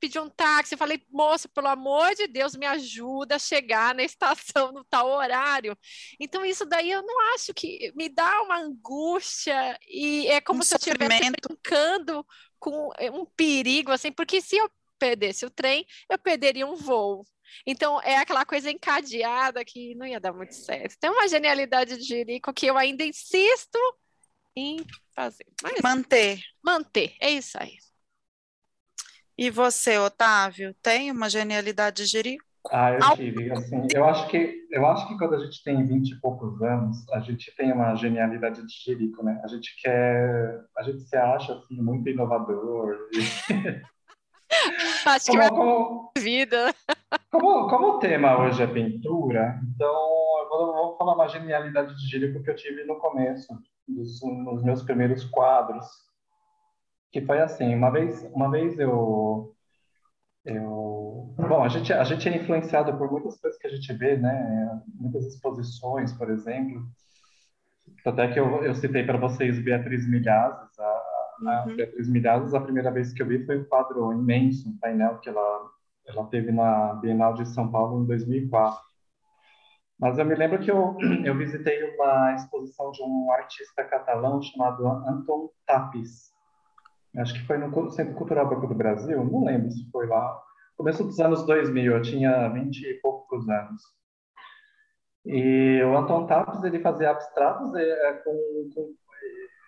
pedir um táxi. falei, moça, pelo amor de Deus, me ajuda a chegar na estação no tal horário. Então, isso daí eu não acho que me dá uma angústia e é como um se eu estivesse brincando com é, um perigo, assim, porque se eu perdesse o trem, eu perderia um voo. Então, é aquela coisa encadeada que não ia dar muito certo. Tem uma genialidade de Jerico que eu ainda insisto em fazer. Mas, manter. Manter, é isso aí. E você, Otávio, tem uma genialidade de Jerico? Ah, eu tive, assim, eu acho que eu acho que quando a gente tem 20 e poucos anos, a gente tem uma genialidade de Jerico, né? A gente quer, a gente se acha assim muito inovador. E... Acho como, que como, vida. Como, como o tema hoje é pintura, então eu vou, vou falar uma genialidade de Jerico que eu tive no começo dos, nos meus primeiros quadros, que foi assim, uma vez, uma vez eu, eu, bom, a gente, a gente é influenciado por muitas coisas que a gente vê, né, muitas exposições, por exemplo, até que eu, eu citei para vocês Beatriz Milhazes, a, a uhum. Beatriz Milhazes, a primeira vez que eu vi foi um quadro imenso, um painel que ela, ela teve na Bienal de São Paulo em 2004. Mas eu me lembro que eu, eu visitei uma exposição de um artista catalão chamado Anton Tapis. Acho que foi no Centro Cultural Banco do Brasil, não lembro se foi lá. Começo dos anos 2000, eu tinha 20 e poucos anos. E o Anton Tapis, ele fazia abstratos é, com, com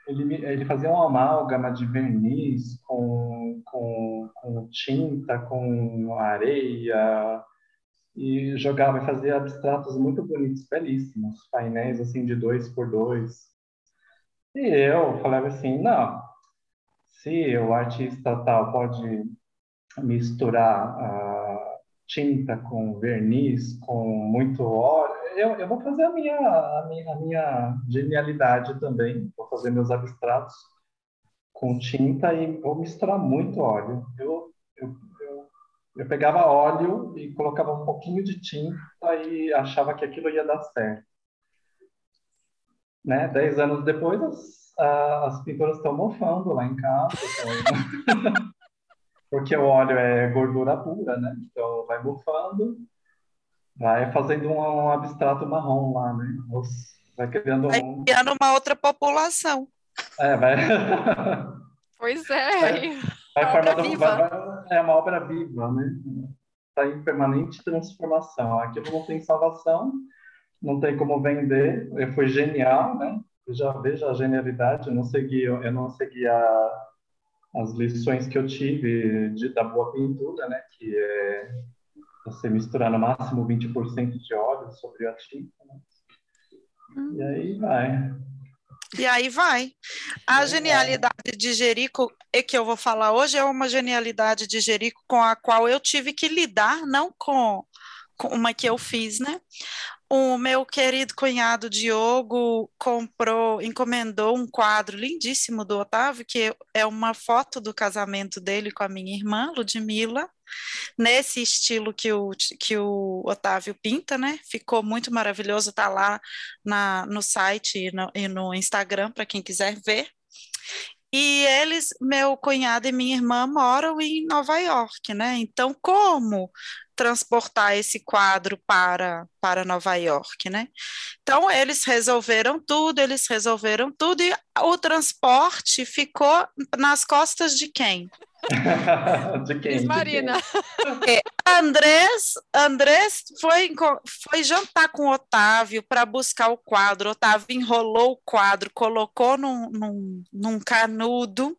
ele, ele, fazia uma amálgama de verniz com, com, com tinta, com areia, e jogava e fazia abstratos muito bonitos, belíssimos, painéis assim de dois por dois. E eu falava assim, não, se o artista tal pode misturar a tinta com verniz, com muito óleo, eu, eu vou fazer a minha, a minha, a minha genialidade também. Vou fazer meus abstratos com tinta e vou misturar muito óleo. Eu, eu, eu, eu pegava óleo e colocava um pouquinho de tinta e achava que aquilo ia dar certo. Né? Dez anos depois, as, as pinturas estão mofando lá em casa. Então... Porque o óleo é gordura pura, né? Então vai mofando, vai fazendo um abstrato marrom lá, né? Vai criando vai um... criando uma outra população. É, vai. Pois é. Vai, vai formando, viva. Vai, é uma obra viva, né? Está em permanente transformação. Aquilo não tem salvação, não tem como vender. Foi genial, né? Eu já vejo a genialidade. Eu não segui, eu não segui a, as lições que eu tive de, da boa pintura, né? Que é você misturar no máximo 20% de óleo sobre a tinta. Né? Hum. E aí vai. E aí vai. A genialidade de Jerico, que eu vou falar hoje, é uma genialidade de Jerico com a qual eu tive que lidar, não com, com uma que eu fiz, né? O meu querido cunhado Diogo comprou, encomendou um quadro lindíssimo do Otávio, que é uma foto do casamento dele com a minha irmã, Ludmilla, nesse estilo que o, que o Otávio pinta, né? Ficou muito maravilhoso, tá lá na, no site e no, e no Instagram para quem quiser ver. E eles, meu cunhado e minha irmã, moram em Nova York, né? Então, como transportar esse quadro para, para Nova York, né? Então, eles resolveram tudo, eles resolveram tudo, e o transporte ficou nas costas de quem? De quem? Marina. É, Andrés, Andrés foi, foi jantar com o Otávio para buscar o quadro. O Otávio enrolou o quadro, colocou num, num, num canudo.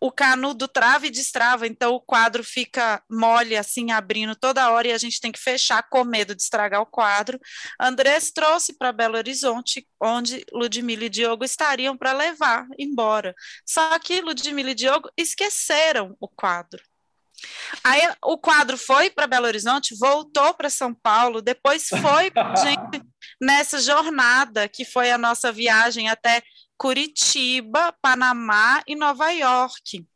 O canudo trava e destrava, então o quadro fica mole, assim, abrindo toda hora e a gente tem que fechar com medo de estragar o quadro. Andrés trouxe para Belo Horizonte, onde Ludmila e Diogo estariam para levar embora. Só que Ludmila e Diogo esqueceram o quadro. Aí o quadro foi para Belo Horizonte, voltou para São Paulo, depois foi gente nessa jornada que foi a nossa viagem até Curitiba, Panamá e Nova York,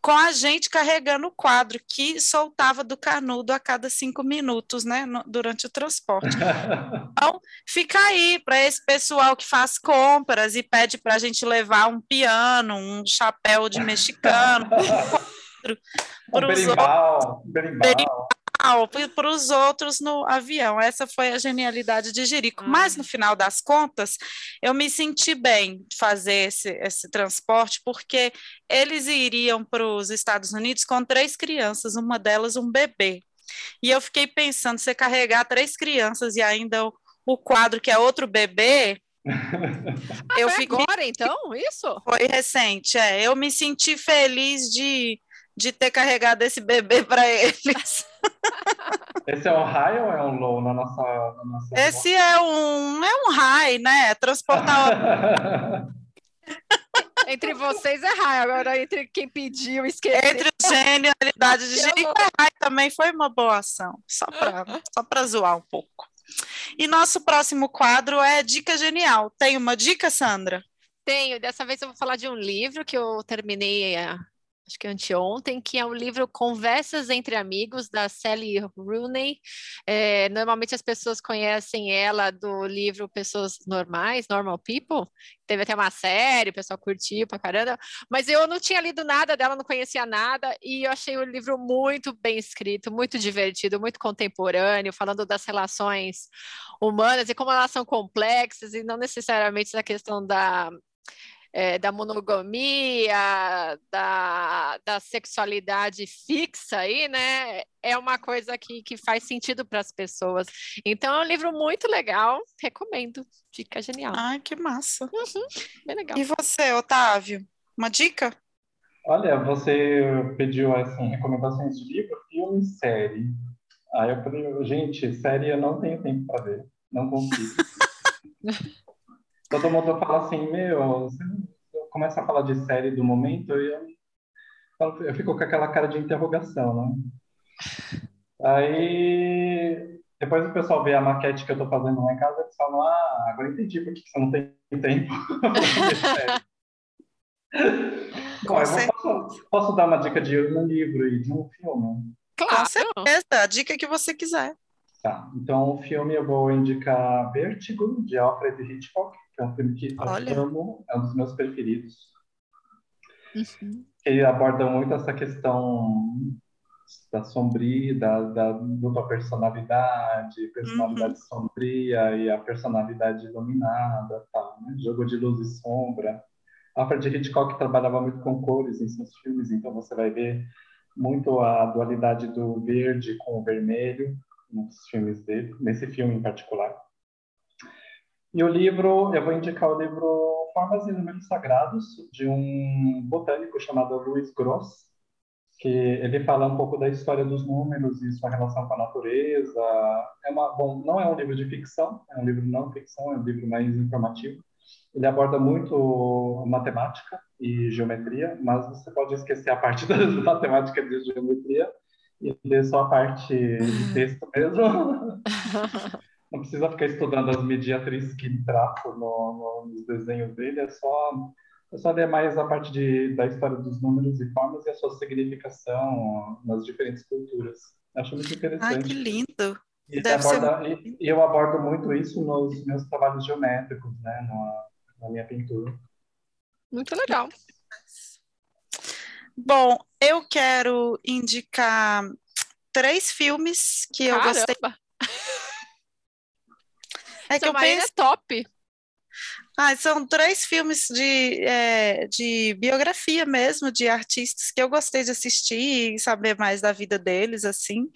com a gente carregando o quadro que soltava do canudo a cada cinco minutos, né, no, durante o transporte. Então, fica aí para esse pessoal que faz compras e pede para a gente levar um piano, um chapéu de mexicano. para os outros, para os outros no avião. Essa foi a genialidade de Jerico. Mas no final das contas, eu me senti bem de fazer esse, esse transporte, porque eles iriam para os Estados Unidos com três crianças, uma delas um bebê. E eu fiquei pensando, você carregar três crianças e ainda o, o quadro que é outro bebê, ah, eu foi agora, então, isso? Foi recente, é. Eu me senti feliz de de ter carregado esse bebê para eles. Esse é um high ou é um low na nossa, na nossa Esse é um é um high, né? Transportar Entre vocês é high, agora entre quem pediu, esqueceu. Entre genialidade de Jerico é high também foi uma boa ação, só para só para zoar um pouco. E nosso próximo quadro é Dica Genial. Tem uma dica, Sandra? Tenho. Dessa vez eu vou falar de um livro que eu terminei acho que anteontem, que é o livro Conversas entre Amigos, da Sally Rooney. É, normalmente as pessoas conhecem ela do livro Pessoas Normais, Normal People. Teve até uma série, o pessoal curtiu pra caramba. Mas eu não tinha lido nada dela, não conhecia nada, e eu achei o livro muito bem escrito, muito divertido, muito contemporâneo, falando das relações humanas e como elas são complexas, e não necessariamente da questão da é, da monogamia, da, da sexualidade fixa aí, né? É uma coisa que, que faz sentido para as pessoas. Então, é um livro muito legal, recomendo. Dica genial. Ai, que massa. Uhum, bem legal. E você, Otávio? Uma dica? Olha, você pediu assim, recomendações de livro, filme, série. Aí eu falei, gente, série eu não tenho tempo para ver, não consigo. todo mundo fala assim, meu, você começa a falar de série do momento, eu, eu fico com aquela cara de interrogação, né? Aí depois o pessoal vê a maquete que eu estou fazendo lá em casa, eles falam, ah, agora entendi por que você não tem tempo. Posso, posso, dar uma dica de um livro e de um filme? Claro. Com certeza, a dica que você quiser. Tá, então o filme eu vou indicar Vertigo, de Alfred Hitchcock, que é um filme que Olha. eu amo, é um dos meus preferidos. Uhum. Ele aborda muito essa questão da sombria, da, da dupla personalidade, personalidade uhum. sombria e a personalidade iluminada, tá, né? jogo de luz e sombra. Alfred Hitchcock trabalhava muito com cores em seus filmes, então você vai ver muito a dualidade do verde com o vermelho nos filmes dele, nesse filme em particular. E o livro, eu vou indicar o livro Formas e Números Sagrados, de um botânico chamado Luiz Gross, que ele fala um pouco da história dos números e sua relação com a natureza. É uma, bom, não é um livro de ficção, é um livro não ficção, é um livro mais informativo. Ele aborda muito matemática e geometria, mas você pode esquecer a parte da matemática e de geometria e ler só a parte de texto mesmo. Não precisa ficar estudando as mediatriz que ele traça no, no, nos desenhos dele, é só é só ler mais a parte de, da história dos números e formas e a sua significação nas diferentes culturas. Acho muito interessante. Ai, que lindo! E, aborda, ser... e eu abordo muito isso nos meus trabalhos geométricos, né, na, na minha pintura. Muito legal. Bom, eu quero indicar três filmes que Caramba. eu gostei. É que eu penso... é top. Ah, são três filmes de, é, de biografia mesmo, de artistas que eu gostei de assistir e saber mais da vida deles, assim,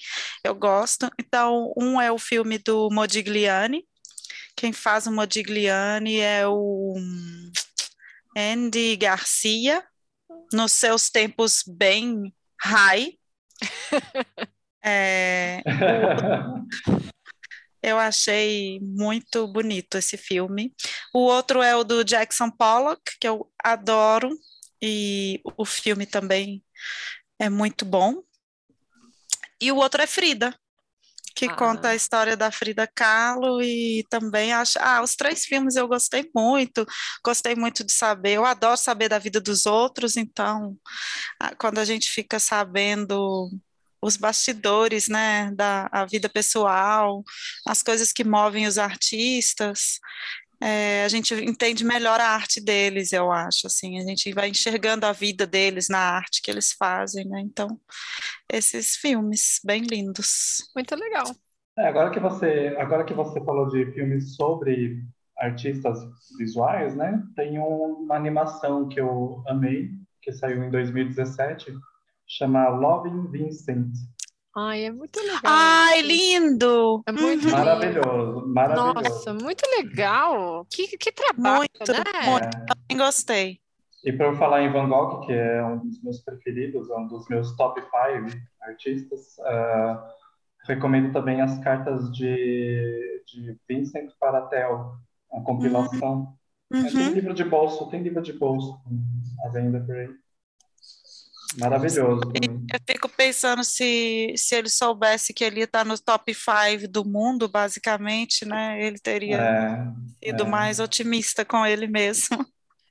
eu gosto. Então, um é o filme do Modigliani, quem faz o Modigliani é o Andy Garcia, nos seus tempos bem high. é, eu achei muito bonito esse filme. O outro é o do Jackson Pollock, que eu adoro, e o filme também é muito bom. E o outro é Frida, que ah. conta a história da Frida Kahlo e também acho, ah, os três filmes eu gostei muito, gostei muito de saber, eu adoro saber da vida dos outros, então, ah, quando a gente fica sabendo os bastidores, né, da a vida pessoal, as coisas que movem os artistas, é, a gente entende melhor a arte deles, eu acho, assim, a gente vai enxergando a vida deles na arte que eles fazem, né, então, esses filmes bem lindos. Muito legal. É, agora que você, agora que você falou de filmes sobre artistas visuais, né, tem uma animação que eu amei, que saiu em 2017, chama Loving Vincent. Ai, é muito legal. Ai, lindo! É muito maravilhoso, lindo. maravilhoso. Nossa, muito legal. Que, que trabalho, muito, né? Muito, também gostei. E para eu falar em Van Gogh, que é um dos meus preferidos, é um dos meus top five artistas, uh, recomendo também as cartas de, de Vincent Paratel, a compilação. Uhum. Tem livro de bolso, tem livro de bolso à venda por aí. Maravilhoso. Eu fico pensando se, se ele soubesse que ele está no top 5 do mundo, basicamente, né? Ele teria é, sido é. mais otimista com ele mesmo.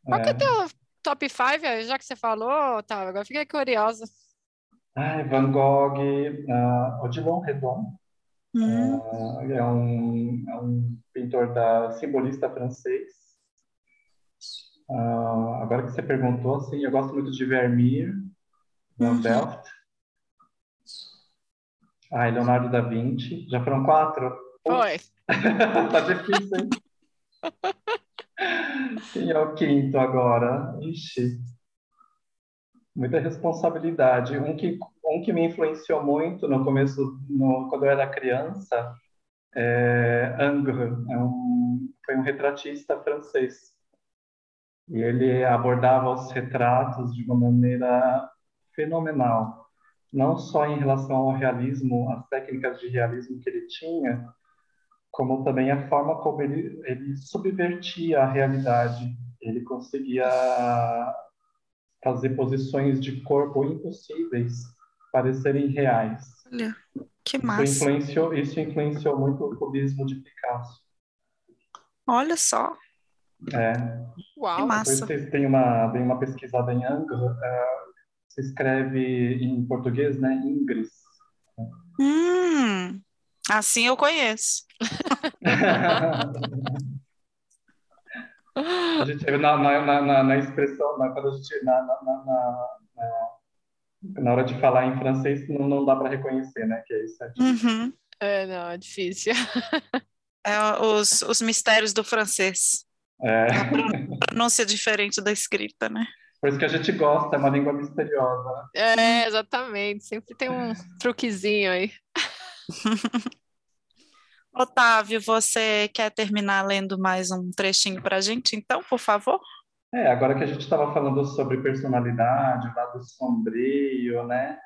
Qual que é o teu top 5, já que você falou, tá, agora fiquei curiosa. Ai, Van Gogh, uh, Odilon Redon, uhum. uh, é, um, é um pintor da simbolista francês. Uh, agora que você perguntou, assim, eu gosto muito de Vermeer, Uhum. Delft. Ai, Leonardo da Vinci. Já foram quatro? Foi. tá difícil, hein? Quem é o quinto agora? Ixi. Muita responsabilidade. Um que, um que me influenciou muito no começo, no, quando eu era criança, é Ingres. É um, foi um retratista francês. E ele abordava os retratos de uma maneira fenomenal, não só em relação ao realismo, as técnicas de realismo que ele tinha, como também a forma como ele, ele subvertia a realidade. Ele conseguia fazer posições de corpo impossíveis parecerem reais. Que Isso massa. influenciou, isso influenciou muito o cubismo de Picasso. Olha só, É, que Uau! depois massa. vocês têm uma, deem uma pesquisada em Angra, é, se escreve em português, né? Ingres. Hum, assim eu conheço. A gente, na, na, na- na, expressão, na, quando a gente, na, na, na, na- na- na hora de falar em francês, não, não dá para reconhecer, né? Que é isso. aqui. Uhum. É, não, é difícil. É os, os mistérios do francês. É, Pronúncia diferente da escrita, né? Por isso que a gente gosta, é uma língua misteriosa. É, exatamente. Sempre tem um truquezinho aí. Otávio, você quer terminar lendo mais um trechinho para a gente, então, por favor? É, agora que a gente estava falando sobre personalidade, o lado sombrio, né?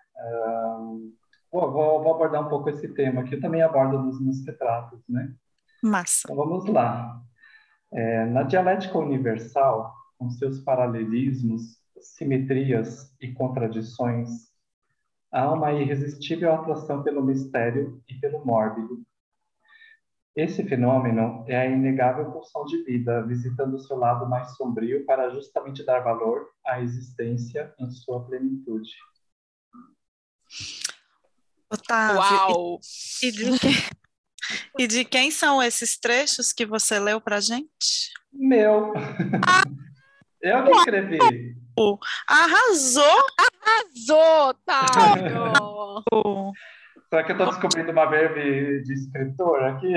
Vou, vou abordar um pouco esse tema que eu também abordo nos meus retratos, né? Massa. Então vamos lá. É, na dialética universal, com seus paralelismos, simetrias e contradições, há uma irresistível atração pelo mistério e pelo mórbido. Esse fenômeno é a inegável pulsão de vida, visitando o seu lado mais sombrio para justamente dar valor à existência em sua plenitude. Otávio, Uau! e de, quem, e de quem são esses trechos que você leu para gente? Meu! Eu que escrevi! Arrasou! Arrasou, Otávio! Será que eu estou descobrindo uma verve de escritor aqui?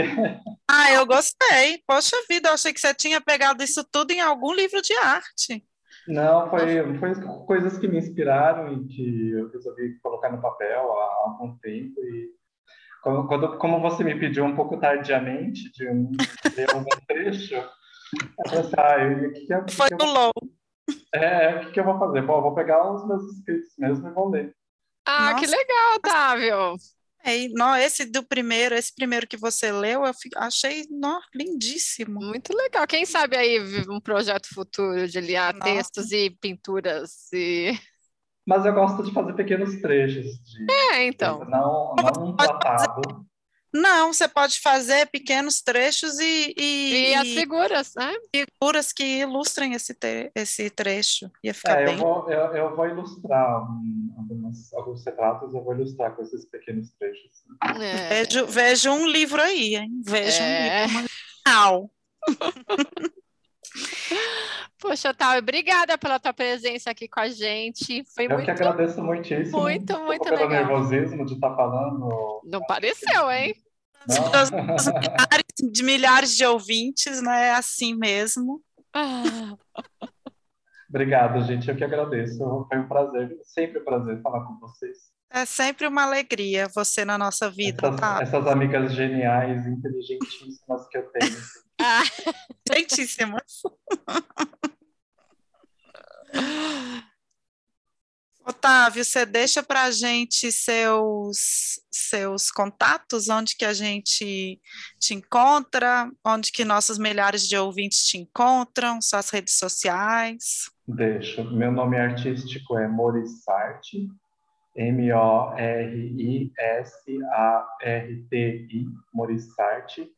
Ah, eu gostei. Poxa vida, eu achei que você tinha pegado isso tudo em algum livro de arte. Não, foi, foi coisas que me inspiraram e que eu resolvi colocar no papel há algum tempo. E quando, quando- como você me pediu um pouco tardiamente de um, ler algum trecho, eu- o que, que, eu- que Foi que eu do vou- Low. é, o que, que eu vou fazer? Bom, eu vou pegar os meus escritos mesmo e vou ler. Ah, que Nossa. legal, Otávio! É, não, esse do primeiro, esse primeiro que você leu, eu achei lindíssimo. Muito legal. Quem sabe aí um projeto futuro de aliar Nossa. textos e pinturas e... Mas eu gosto de fazer pequenos trechos de É, então. não, não um tratado. Não, você pode fazer pequenos trechos e, e, E as figuras, né? figuras que ilustrem esse, te- esse trecho. Ia ficar É, eu bem. vou, eu, eu vou ilustrar um, algumas, alguns retratos, eu vou ilustrar com esses pequenos trechos. É. Vejo, vejo um livro aí, hein? Vejo É. um livro. Não. Poxa, Otávio, obrigada pela tua presença aqui com a gente. Foi Eu que muito. agradeço muitíssimo. muito, muito pelo legal. nervosismo de estar falando. Não pareceu, hein? Milhares, de milhares de ouvintes, né? É assim mesmo. Ah, Obrigado, gente. Eu que agradeço. Foi um prazer, sempre um prazer falar com vocês. É sempre uma alegria você na nossa vida, Essas, tá? essas amigas geniais, inteligentíssimas que eu tenho. ah. Gentíssimas. Otávio, você deixa para a gente seus, seus contatos, onde que a gente te encontra, onde que nossos milhares de ouvintes te encontram, suas redes sociais. Deixa. Meu nome artístico é Morissarti, M-O-R-I-S-A-R-T-I, Morissarti,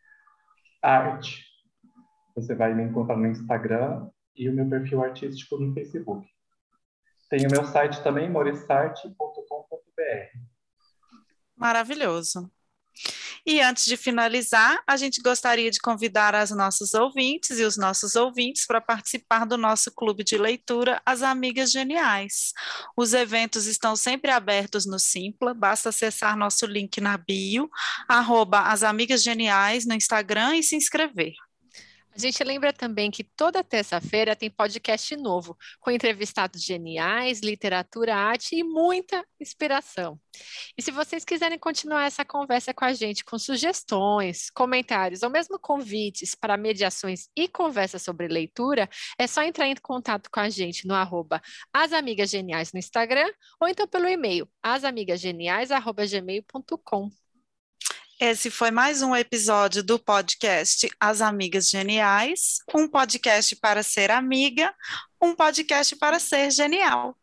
arte. Você vai me encontrar no Instagram e o meu perfil artístico no Facebook. Tem o meu site também, morissarte.com.br. Maravilhoso. E antes de finalizar, a gente gostaria de convidar as nossos ouvintes e os nossos ouvintes para participar do nosso clube de leitura As Amigas Geniais. Os eventos estão sempre abertos no Simpla, basta acessar nosso link na bio, arroba As Amigas Geniais no Instagram e se inscrever. A gente lembra também que toda terça-feira tem podcast novo, com entrevistados geniais, literatura, arte e muita inspiração. E se vocês quiserem continuar essa conversa com a gente, com sugestões, comentários ou mesmo convites para mediações e conversas sobre leitura, é só entrar em contato com a gente no arroba As Amigas Geniais no Instagram ou então pelo e-mail asamigasgeniais.gmail.com. Esse foi mais um episódio do podcast As Amigas Geniais, um podcast para ser amiga, um podcast para ser genial.